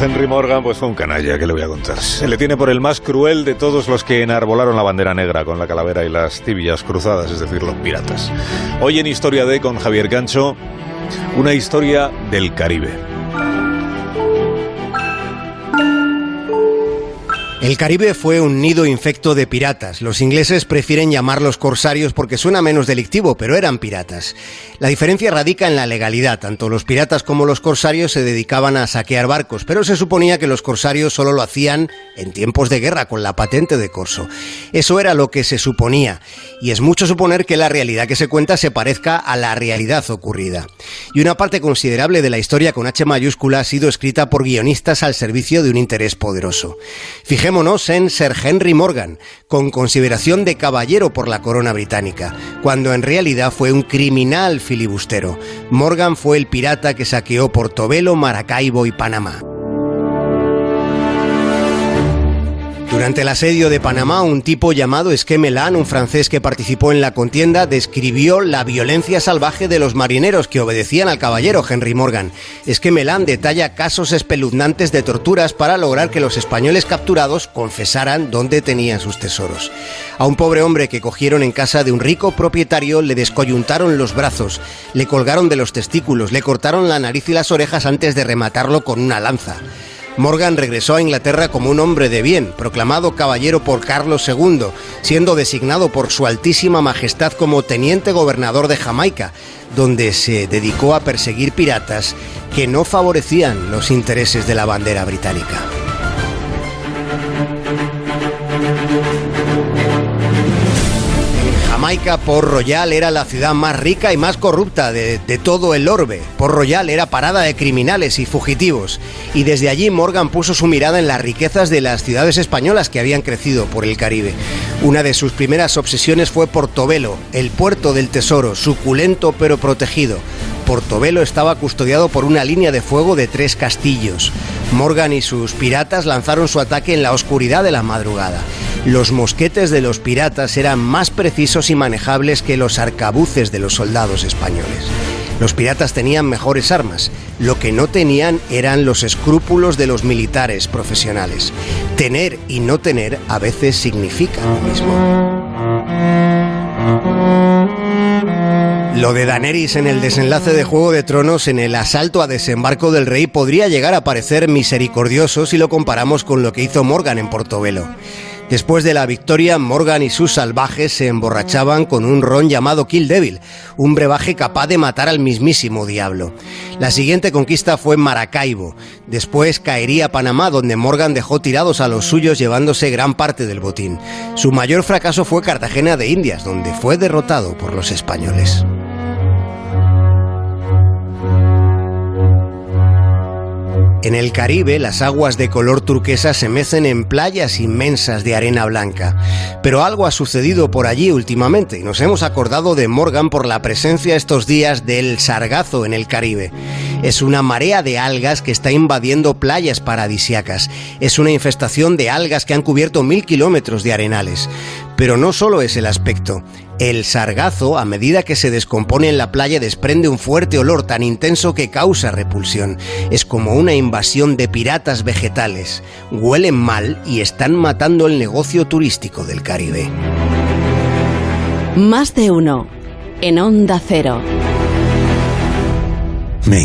Henry Morgan pues fue un canalla, ¿qué le voy a contar? Se le tiene por el más cruel de todos los que enarbolaron la bandera negra con la calavera y las tibias cruzadas, es decir, los piratas. Hoy en Historia de con Javier Gancho, una historia del Caribe. El Caribe fue un nido infecto de piratas. Los ingleses prefieren llamarlos corsarios porque suena menos delictivo, pero eran piratas. La diferencia radica en la legalidad. Tanto los piratas como los corsarios se dedicaban a saquear barcos, pero se suponía que los corsarios solo lo hacían en tiempos de guerra con la patente de corso. Eso era lo que se suponía, y es mucho suponer que la realidad que se cuenta se parezca a la realidad ocurrida. Y una parte considerable de la historia con H mayúscula ha sido escrita por guionistas al servicio de un interés poderoso. Fijemos en Sir Henry Morgan, con consideración de caballero por la corona británica, cuando en realidad fue un criminal filibustero. Morgan fue el pirata que saqueó Portobelo, Maracaibo y Panamá. Durante el asedio de Panamá, un tipo llamado Esquemelán, un francés que participó en la contienda, describió la violencia salvaje de los marineros que obedecían al caballero Henry Morgan. Esquemelán detalla casos espeluznantes de torturas para lograr que los españoles capturados confesaran dónde tenían sus tesoros. A un pobre hombre que cogieron en casa de un rico propietario le descoyuntaron los brazos, le colgaron de los testículos, le cortaron la nariz y las orejas antes de rematarlo con una lanza. Morgan regresó a Inglaterra como un hombre de bien, proclamado caballero por Carlos II, siendo designado por su altísima majestad como teniente gobernador de Jamaica, donde se dedicó a perseguir piratas que no favorecían los intereses de la bandera británica. Jamaica, Port Royal era la ciudad más rica y más corrupta de, todo el orbe. Port Royal era parada de criminales y fugitivos. Y desde allí Morgan puso su mirada en las riquezas de las ciudades españolas que habían crecido por el Caribe. Una de sus primeras obsesiones fue Portobelo, el puerto del tesoro, suculento pero protegido. Portobelo estaba custodiado por una línea de fuego de tres castillos. Morgan y sus piratas lanzaron su ataque en la oscuridad de la madrugada. Los mosquetes de los piratas eran más precisos y manejables que los arcabuces de los soldados españoles. Los piratas tenían mejores armas, lo que no tenían eran los escrúpulos de los militares profesionales. Tener y no tener a veces significa lo mismo. Lo de Daenerys en el desenlace de Juego de Tronos en el asalto a desembarco del rey podría llegar a parecer misericordioso si lo comparamos con lo que hizo Morgan en Portobelo. Después de la victoria, Morgan y sus salvajes se emborrachaban con un ron llamado Kill Devil, un brebaje capaz de matar al mismísimo diablo. La siguiente conquista fue Maracaibo. Después caería Panamá, donde Morgan dejó tirados a los suyos llevándose gran parte del botín. Su mayor fracaso fue Cartagena de Indias, donde fue derrotado por los españoles. En el Caribe, las aguas de color turquesa se mecen en playas inmensas de arena blanca. Pero algo ha sucedido por allí últimamente y nos hemos acordado de Morgan por la presencia estos días del sargazo en el Caribe. Es una marea de algas que está invadiendo playas paradisiacas. Es una infestación de algas que han cubierto mil kilómetros de arenales. Pero no solo es el aspecto. El sargazo, a medida que se descompone en la playa, desprende un fuerte olor tan intenso que causa repulsión. Es como una invasión de piratas vegetales. Huelen mal y están matando el negocio turístico del Caribe. Más de uno. En Onda Cero.